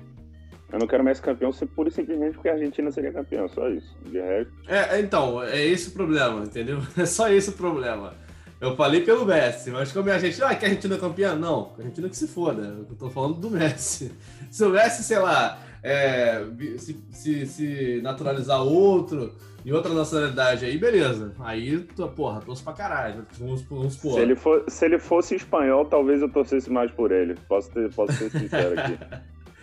eu não quero mais campeão ser pura e simplesmente porque a Argentina seria campeão, só isso. De resto. É, então, é esse o problema, entendeu? É só esse o problema. Eu falei pelo Messi, mas como a Argentina, ah, que a Argentina é campeã? Não, a Argentina que se foda. Eu tô falando do Messi. Se o Messi, sei lá, é, se, se, se, naturalizar outro e outra nacionalidade aí, beleza. Aí, porra, torço pra caralho. Vamos, vamos Se ele, for, se ele fosse espanhol, talvez eu torcesse mais por ele. Posso, ter, posso ser sincero aqui.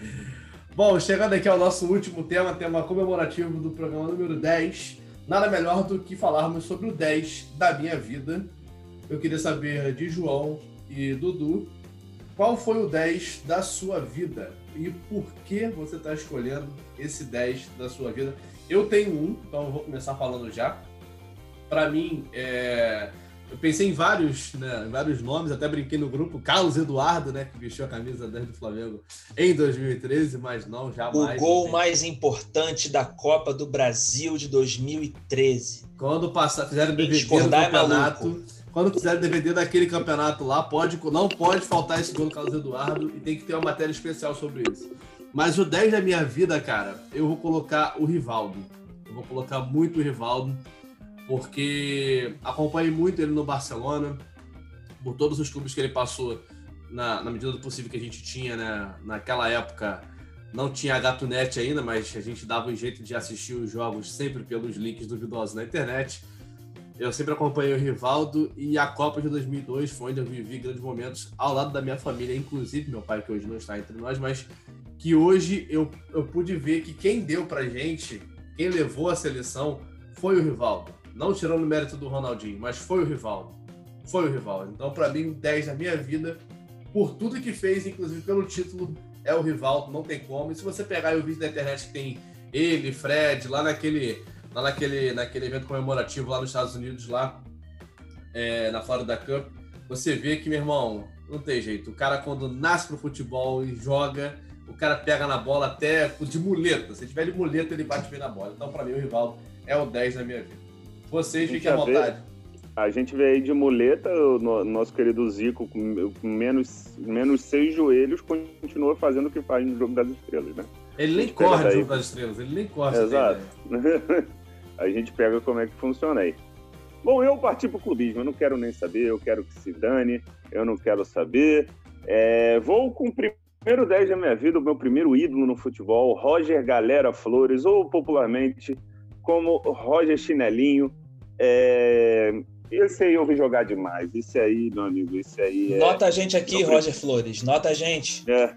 Bom, chegando aqui ao nosso último tema, tema comemorativo do programa número 10. Nada melhor do que falarmos sobre o 10 da minha vida eu queria saber de João e Dudu qual foi o 10 da sua vida e por que você está escolhendo esse 10 da sua vida. Eu tenho um, então eu vou começar falando já. Para mim, é... eu pensei em vários, né, vários nomes, até brinquei no grupo, Carlos Eduardo, né, que vestiu a camisa 10 do Flamengo em 2013, mas não, jamais. O gol mais importante da Copa do Brasil de 2013. Quando passar, fizeram DVD do é campeonato. É quando quiser DVD daquele campeonato lá, pode, não pode faltar esse gol do Carlos Eduardo e tem que ter uma matéria especial sobre isso. Mas o 10 da minha vida, cara, eu vou colocar o Rivaldo. Eu vou colocar muito o Rivaldo, porque acompanhei muito ele no Barcelona, por todos os clubes que ele passou, na, na medida do possível que a gente tinha, né? Naquela época não tinha Gatonet ainda, mas a gente dava um jeito de assistir os jogos sempre pelos links duvidosos na internet. Eu sempre acompanhei o Rivaldo e a Copa de 2002 foi onde eu vivi grandes momentos ao lado da minha família, inclusive meu pai, que hoje não está entre nós, mas que hoje eu, eu pude ver que quem deu pra gente, quem levou a seleção, foi o Rivaldo. Não tirando o mérito do Ronaldinho, mas foi o Rivaldo. Foi o Rivaldo. Então, para mim, 10 da minha vida, por tudo que fez, inclusive pelo título, é o Rivaldo, não tem como. E se você pegar o vídeo da internet que tem ele, Fred, lá naquele lá naquele, naquele evento comemorativo lá nos Estados Unidos, lá é, na Florida Cup, você vê que, meu irmão, não tem jeito. O cara, quando nasce pro futebol e joga, o cara pega na bola até de muleta. Se tiver de muleta, ele bate bem na bola. Então, para mim, o Rivaldo é o 10 na minha vida. Vocês fiquem à vontade. A gente vê aí de muleta, o nosso querido Zico, com menos, menos seis joelhos, continua fazendo o que faz no Jogo das Estrelas, né? Ele nem corre no Jogo das Estrelas, ele nem corre. Exato. a gente pega como é que funciona aí. Bom, eu parti pro clubismo, eu não quero nem saber, eu quero que se dane, eu não quero saber. É, vou com o primeiro 10 da minha vida, o meu primeiro ídolo no futebol, Roger Galera Flores, ou popularmente como Roger Chinelinho. É, esse aí eu vi jogar demais. Esse aí, meu amigo, esse aí. É... Nota a gente aqui, Roger Flores. Nota a gente. É.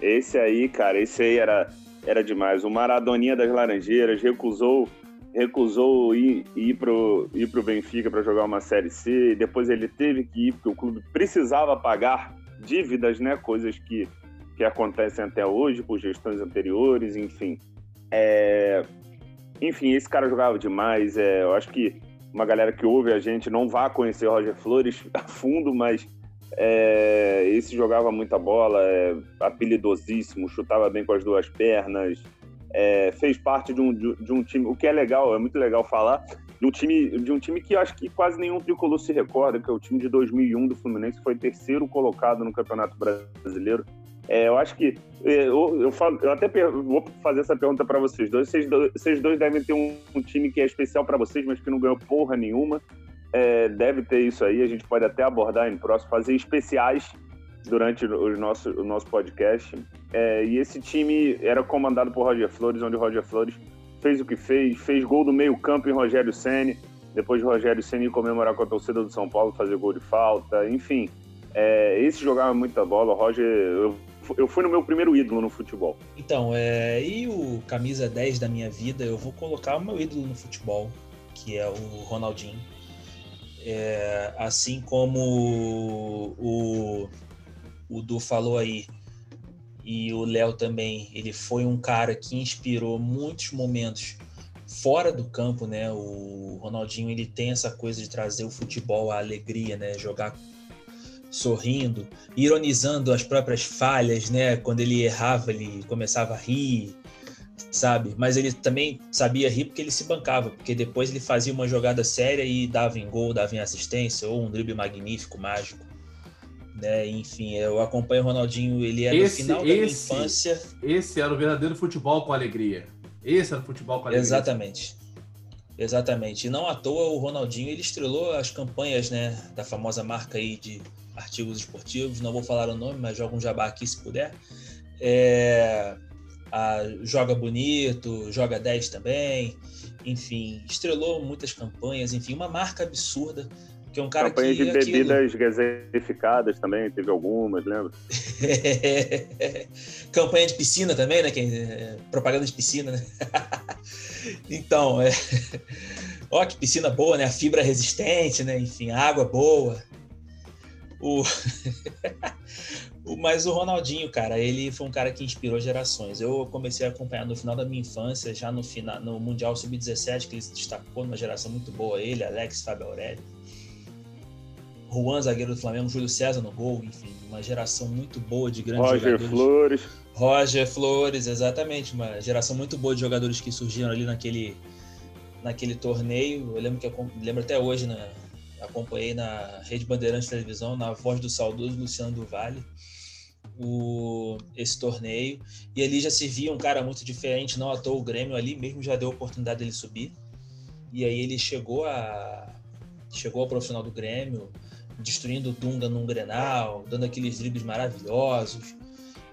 Esse aí, cara, esse aí era, era demais. O Maradoninha das Laranjeiras recusou recusou ir, ir, pro, ir pro Benfica para jogar uma Série C. Depois ele teve que ir porque o clube precisava pagar dívidas, né? Coisas que, que acontecem até hoje por gestões anteriores, enfim. É... Enfim, esse cara jogava demais. É... Eu acho que uma galera que ouve a gente não vai conhecer o Roger Flores a fundo, mas é, esse jogava muita bola, é, apelidosíssimo, chutava bem com as duas pernas, é, fez parte de um, de, um time, o que é legal, é muito legal falar, de um time, de um time que acho que quase nenhum tricolor se recorda, que é o time de 2001 do Fluminense, foi terceiro colocado no Campeonato Brasileiro. É, eu acho que é, eu, eu, falo, eu até vou fazer essa pergunta para vocês dois. Vocês, dois. vocês dois devem ter um, um time que é especial para vocês, mas que não ganhou porra nenhuma. É, deve ter isso aí. A gente pode até abordar em próximo, fazer especiais durante o nosso, o nosso podcast. É, e esse time era comandado por Roger Flores, onde o Roger Flores fez o que fez, fez gol do meio campo em Rogério Ceni, depois de Rogério Ceni comemorar com a torcida do São Paulo, fazer gol de falta, enfim. É, esse jogava muita bola, Roger... Eu, eu fui no meu primeiro ídolo no futebol. Então, é, e o camisa 10 da minha vida, eu vou colocar o meu ídolo no futebol, que é o Ronaldinho. É, assim como o, o Du falou aí, e o Léo também, ele foi um cara que inspirou muitos momentos fora do campo, né? O Ronaldinho ele tem essa coisa de trazer o futebol à alegria, né? Jogar sorrindo, ironizando as próprias falhas, né? Quando ele errava, ele começava a rir, sabe? Mas ele também sabia rir porque ele se bancava, porque depois ele fazia uma jogada séria e dava em gol, dava em assistência ou um drible magnífico, mágico. Né? Enfim, eu acompanho o Ronaldinho, ele é esse, no final da esse, infância. Esse era o verdadeiro futebol com alegria. Esse era o futebol com alegria. Exatamente. Exatamente. E não à toa o Ronaldinho ele estrelou as campanhas, né, da famosa marca aí de artigos esportivos. Não vou falar o nome, mas joga um jabá aqui se puder. É, a, joga bonito, joga 10 também. Enfim, estrelou muitas campanhas. Enfim, uma marca absurda que é um cara Campanha que. de bebidas aquilo... gaseificadas também, teve algumas, lembra? Campanha de piscina também, né? É, propaganda de piscina, né? então, é. Ó, que piscina boa, né? A fibra resistente, né? Enfim, água boa. O... Mas o Ronaldinho, cara, ele foi um cara que inspirou gerações. Eu comecei a acompanhar no final da minha infância, já no, final, no Mundial Sub-17, que ele se destacou numa geração muito boa, ele, Alex, Fábio Aurélio. Juan, zagueiro do Flamengo, Júlio César no gol, enfim, uma geração muito boa de grandes Roger jogadores. Flores. Roger Flores, exatamente, uma geração muito boa de jogadores que surgiram ali naquele, naquele torneio. Eu lembro que eu lembro até hoje, né, acompanhei na Rede Bandeirantes de Televisão, na voz do saudoso Luciano do Vale, o, esse torneio. E ali já se via um cara muito diferente, não à toa o Grêmio ali mesmo já deu a oportunidade dele subir. E aí ele chegou a chegou ao profissional do Grêmio, destruindo o Dunga num Grenal, dando aqueles dribles maravilhosos.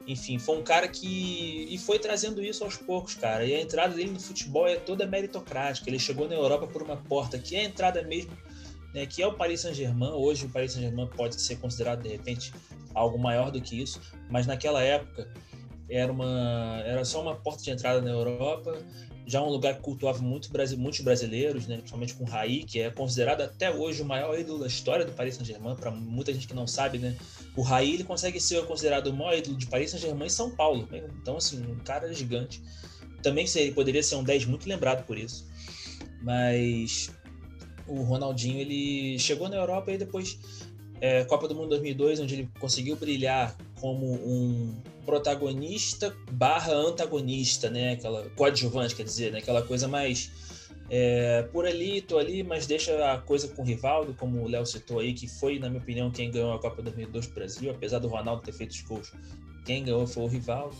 Enfim, foi um cara que. E foi trazendo isso aos poucos, cara. E a entrada dele no futebol é toda meritocrática. Ele chegou na Europa por uma porta que é a entrada mesmo, né, que é o Paris Saint-Germain. Hoje o Paris Saint-Germain pode ser considerado, de repente, algo maior do que isso. Mas naquela época era, uma, era só uma porta de entrada na Europa já um lugar que cultuava muito, muitos brasileiros, né, principalmente com o Raí, que é considerado até hoje o maior ídolo da história do Paris Saint-Germain, para muita gente que não sabe, né, o Raí ele consegue ser considerado o maior ídolo de Paris Saint-Germain e São Paulo, né? então assim, um cara gigante. Também poderia ser um 10 muito lembrado por isso. Mas o Ronaldinho, ele chegou na Europa e depois é, Copa do Mundo 2002, onde ele conseguiu brilhar como um protagonista barra antagonista, né? Aquela coadjuvante, quer dizer, né? Aquela coisa mais é, por ali, tô ali, mas deixa a coisa com o Rivaldo, como o Léo citou aí, que foi, na minha opinião, quem ganhou a Copa 2002 do Brasil, apesar do Ronaldo ter feito os gols. Quem ganhou foi o Rivaldo.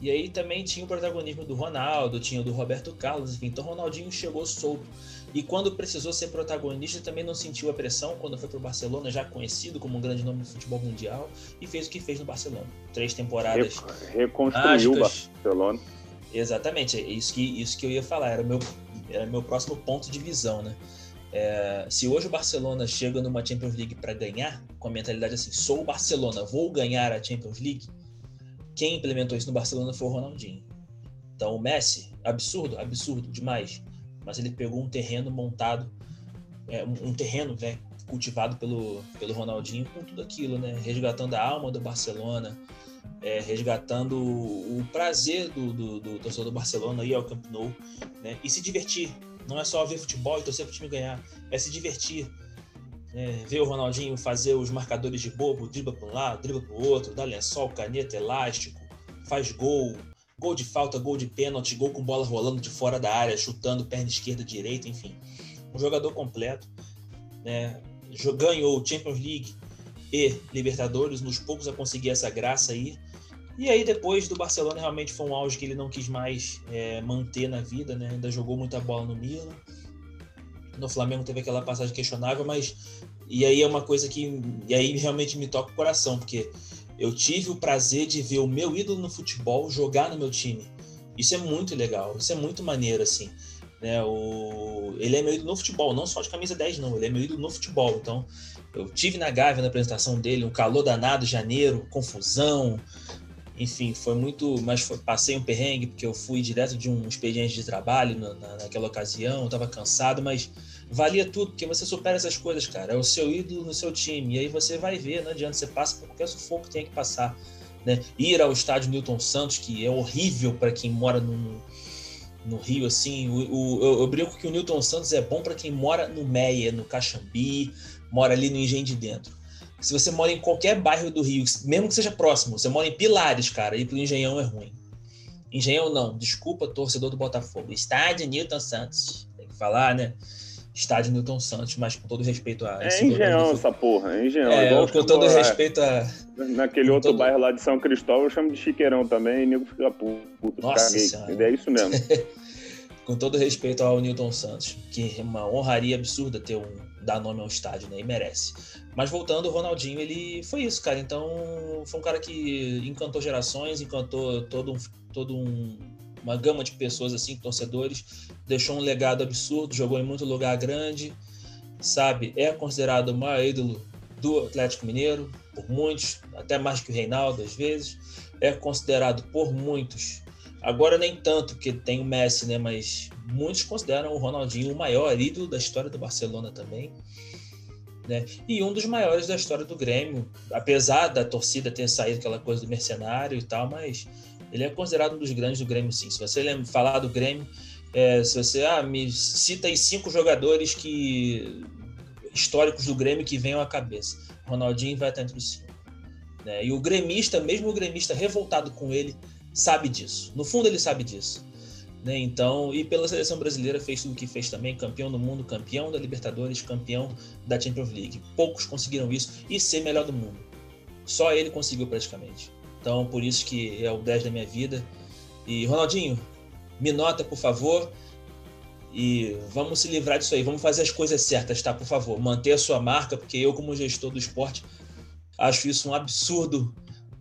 E aí também tinha o protagonismo do Ronaldo, tinha o do Roberto Carlos, enfim. Então o Ronaldinho chegou solto. E quando precisou ser protagonista, também não sentiu a pressão quando foi para o Barcelona, já conhecido como um grande nome do futebol mundial, e fez o que fez no Barcelona. Três temporadas. Reconstruiu o Barcelona. Exatamente, é isso que, isso que eu ia falar, era o meu, era meu próximo ponto de visão, né? É, se hoje o Barcelona chega numa Champions League para ganhar, com a mentalidade assim, sou o Barcelona, vou ganhar a Champions League, quem implementou isso no Barcelona foi o Ronaldinho. Então o Messi, absurdo, absurdo demais mas ele pegou um terreno montado, é, um, terreno né, cultivado pelo, pelo Ronaldinho com tudo aquilo, né? Resgatando a alma do Barcelona, é, resgatando o, o prazer do, do, do, torcedor do Barcelona ir ao Camp Nou, né? E se divertir. Não é só ver futebol e torcer para o time ganhar, é se divertir. É, ver o Ronaldinho fazer os marcadores de bobo, dribla para um lado, dribla para o outro, dá lençol, caneta, elástico, faz gol, Gol de falta, gol de pênalti, gol com bola rolando de fora da área, chutando perna esquerda, direita, enfim. Um jogador completo. Né? Ganhou Champions League e Libertadores, nos poucos a conseguir essa graça aí. E aí, depois do Barcelona, realmente foi um auge que ele não quis mais é, manter na vida, né? Ainda jogou muita bola no Milan. No Flamengo teve aquela passagem questionável, mas. E aí é uma coisa que. E aí realmente me toca o coração, porque eu tive o prazer de ver o meu ídolo no futebol jogar no meu time. Isso é muito legal, isso é muito maneiro, assim. Né? O... Ele é meu ídolo no futebol, não só de camisa 10, não. Ele é meu ídolo no futebol. Então, eu tive na Gávea na apresentação dele, um calor danado, janeiro, confusão. Enfim, foi muito. Mas foi... passei um perrengue, porque eu fui direto de um expediente de trabalho na, na, naquela ocasião, eu tava cansado, mas valia tudo, porque você supera essas coisas, cara. É o seu ídolo no seu time. E aí você vai ver, não adianta, você passa por qualquer sufoco que tem que passar. Né? Ir ao estádio Newton Santos, que é horrível para quem mora no, no Rio, assim. O, o, eu, eu brinco que o Newton Santos é bom para quem mora no Meia, no Caxambi, mora ali no Engenho de Dentro. Se você mora em qualquer bairro do Rio, mesmo que seja próximo, você mora em Pilares, cara, ir pro Engenhão é ruim. Engenhão não, desculpa, torcedor do Botafogo. Estádio Newton Santos. Tem que falar, né? estádio Newton Santos, mas com todo respeito a. É engenhão essa porra, é engenhão. É, com todo respeito a. Naquele outro todo... bairro lá de São Cristóvão eu chamo de Chiqueirão também, e nego fica puto. Nossa É isso mesmo. com todo respeito ao Newton Santos, que é uma honraria absurda ter um dar nome ao estádio, né? E merece. Mas voltando, o Ronaldinho, ele foi isso, cara. Então, foi um cara que encantou gerações, encantou todo um, todo um uma gama de pessoas assim, torcedores, deixou um legado absurdo, jogou em muito lugar grande, sabe? É considerado o maior ídolo do Atlético Mineiro, por muitos, até mais que o Reinaldo às vezes. É considerado por muitos, agora nem tanto, porque tem o Messi, né? Mas muitos consideram o Ronaldinho o maior ídolo da história do Barcelona também. Né? E um dos maiores da história do Grêmio, apesar da torcida ter saído aquela coisa do mercenário e tal, mas ele é considerado um dos grandes do Grêmio, sim. Se você lembra, falar do Grêmio, é, se você ah, me cita aí cinco jogadores que históricos do Grêmio que venham à cabeça, Ronaldinho vai estar entre os cinco. Né? E o gremista, mesmo o gremista revoltado com ele, sabe disso. No fundo, ele sabe disso. Né? Então, e pela seleção brasileira fez tudo o que fez também, campeão do mundo, campeão da Libertadores, campeão da Champions League. Poucos conseguiram isso e ser melhor do mundo. Só ele conseguiu praticamente. Então, por isso que é o 10 da minha vida. E, Ronaldinho, me nota, por favor. E vamos se livrar disso aí. Vamos fazer as coisas certas, tá? Por favor. Manter a sua marca, porque eu, como gestor do esporte, acho isso um absurdo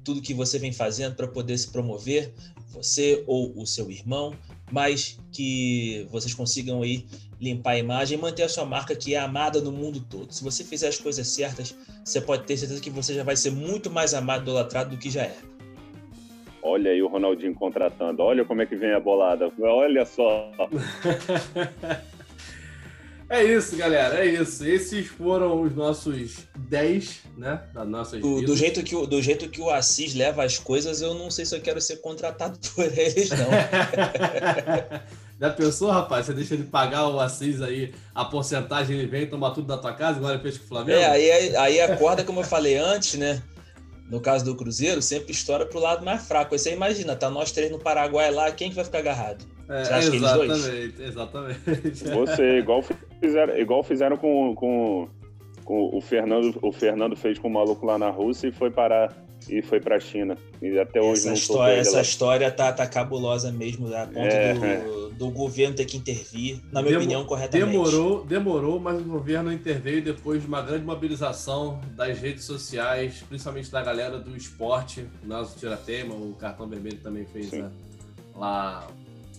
tudo que você vem fazendo para poder se promover, você ou o seu irmão, mas que vocês consigam aí limpar a imagem e manter a sua marca que é amada no mundo todo. Se você fizer as coisas certas, você pode ter certeza que você já vai ser muito mais amado e idolatrado do que já é. Olha aí o Ronaldinho contratando. Olha como é que vem a bolada. Olha só. é isso, galera. É isso. Esses foram os nossos 10, né? Do, do, jeito que o, do jeito que o Assis leva as coisas, eu não sei se eu quero ser contratado por eles, não. Já pensou, rapaz? Você deixa ele pagar o Assis aí, a porcentagem, ele vem tomar tudo da tua casa, agora fez com o Flamengo? É, aí, aí acorda, como eu falei antes, né? no caso do Cruzeiro, sempre estoura pro lado mais fraco. Aí você imagina, tá nós três no Paraguai lá, quem que vai ficar agarrado? É, você acha exatamente, que eles dois? Exatamente. Você, igual fizeram, igual fizeram com, com, com, o Fernando, o Fernando fez com o maluco lá na Rússia e foi parar e foi para a China. E até hoje essa não história, Essa história tá, tá cabulosa mesmo, a ponto é, do, é. do, governo ter que intervir, na minha Demo, opinião, corretamente. Demorou, demorou, mas o governo interveio depois de uma grande mobilização das redes sociais, principalmente da galera do esporte. O Nelson Tiratema, o Cartão Vermelho também fez né, lá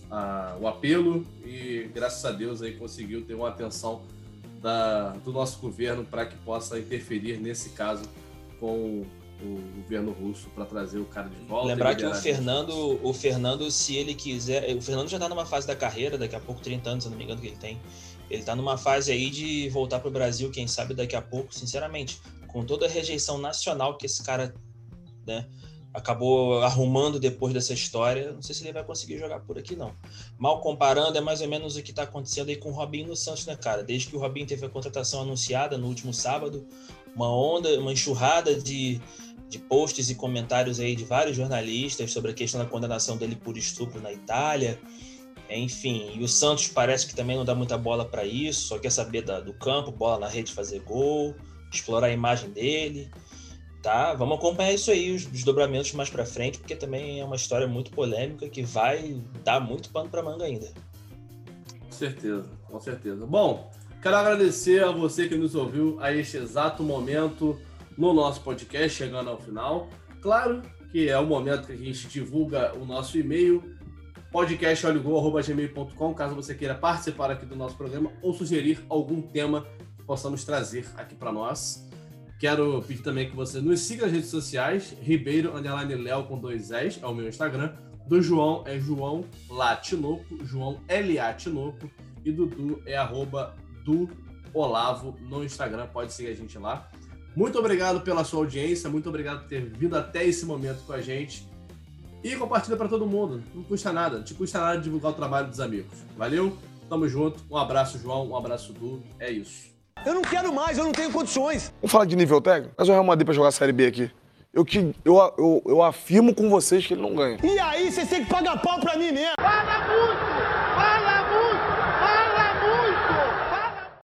a, o apelo e graças a Deus aí conseguiu ter uma atenção da, do nosso governo para que possa interferir nesse caso com o governo russo para trazer o cara de volta. Lembrar que o Fernando, o Fernando, se ele quiser, o Fernando já está numa fase da carreira, daqui a pouco 30 anos, se não me engano que ele tem. Ele está numa fase aí de voltar para o Brasil, quem sabe daqui a pouco, sinceramente, com toda a rejeição nacional que esse cara, né, acabou arrumando depois dessa história, não sei se ele vai conseguir jogar por aqui não. Mal comparando, é mais ou menos o que está acontecendo aí com o Robinho no Santos, né, cara? Desde que o Robinho teve a contratação anunciada no último sábado, uma onda, uma enxurrada de de posts e comentários aí de vários jornalistas sobre a questão da condenação dele por estupro na Itália. Enfim, e o Santos parece que também não dá muita bola para isso, só quer saber da, do campo, bola na rede, fazer gol, explorar a imagem dele. Tá? Vamos acompanhar isso aí, os desdobramentos mais para frente, porque também é uma história muito polêmica que vai dar muito pano para manga ainda. Com certeza, com certeza. Bom, quero agradecer a você que nos ouviu a este exato momento no nosso podcast, chegando ao final. Claro que é o momento que a gente divulga o nosso e-mail, podcastolhogol.gmail.com, caso você queira participar aqui do nosso programa ou sugerir algum tema que possamos trazer aqui para nós. Quero pedir também que você nos siga nas redes sociais, Ribeiro, underline Léo com dois S, é o meu Instagram. Do João é João Latinoco, João L.A. Tinoco, e do Du é arroba do Olavo no Instagram, pode seguir a gente lá. Muito obrigado pela sua audiência, muito obrigado por ter vindo até esse momento com a gente. E compartilha para todo mundo, não custa nada, não te custa nada divulgar o trabalho dos amigos. Valeu? Tamo junto. Um abraço, João, um abraço, Du. É isso. Eu não quero mais, eu não tenho condições. Vamos falar de nível técnico? Mas o Real Madrid pra jogar a Série B aqui. Eu, que, eu, eu, eu afirmo com vocês que ele não ganha. E aí, vocês têm que pagar pau pra mim mesmo. Paga muito!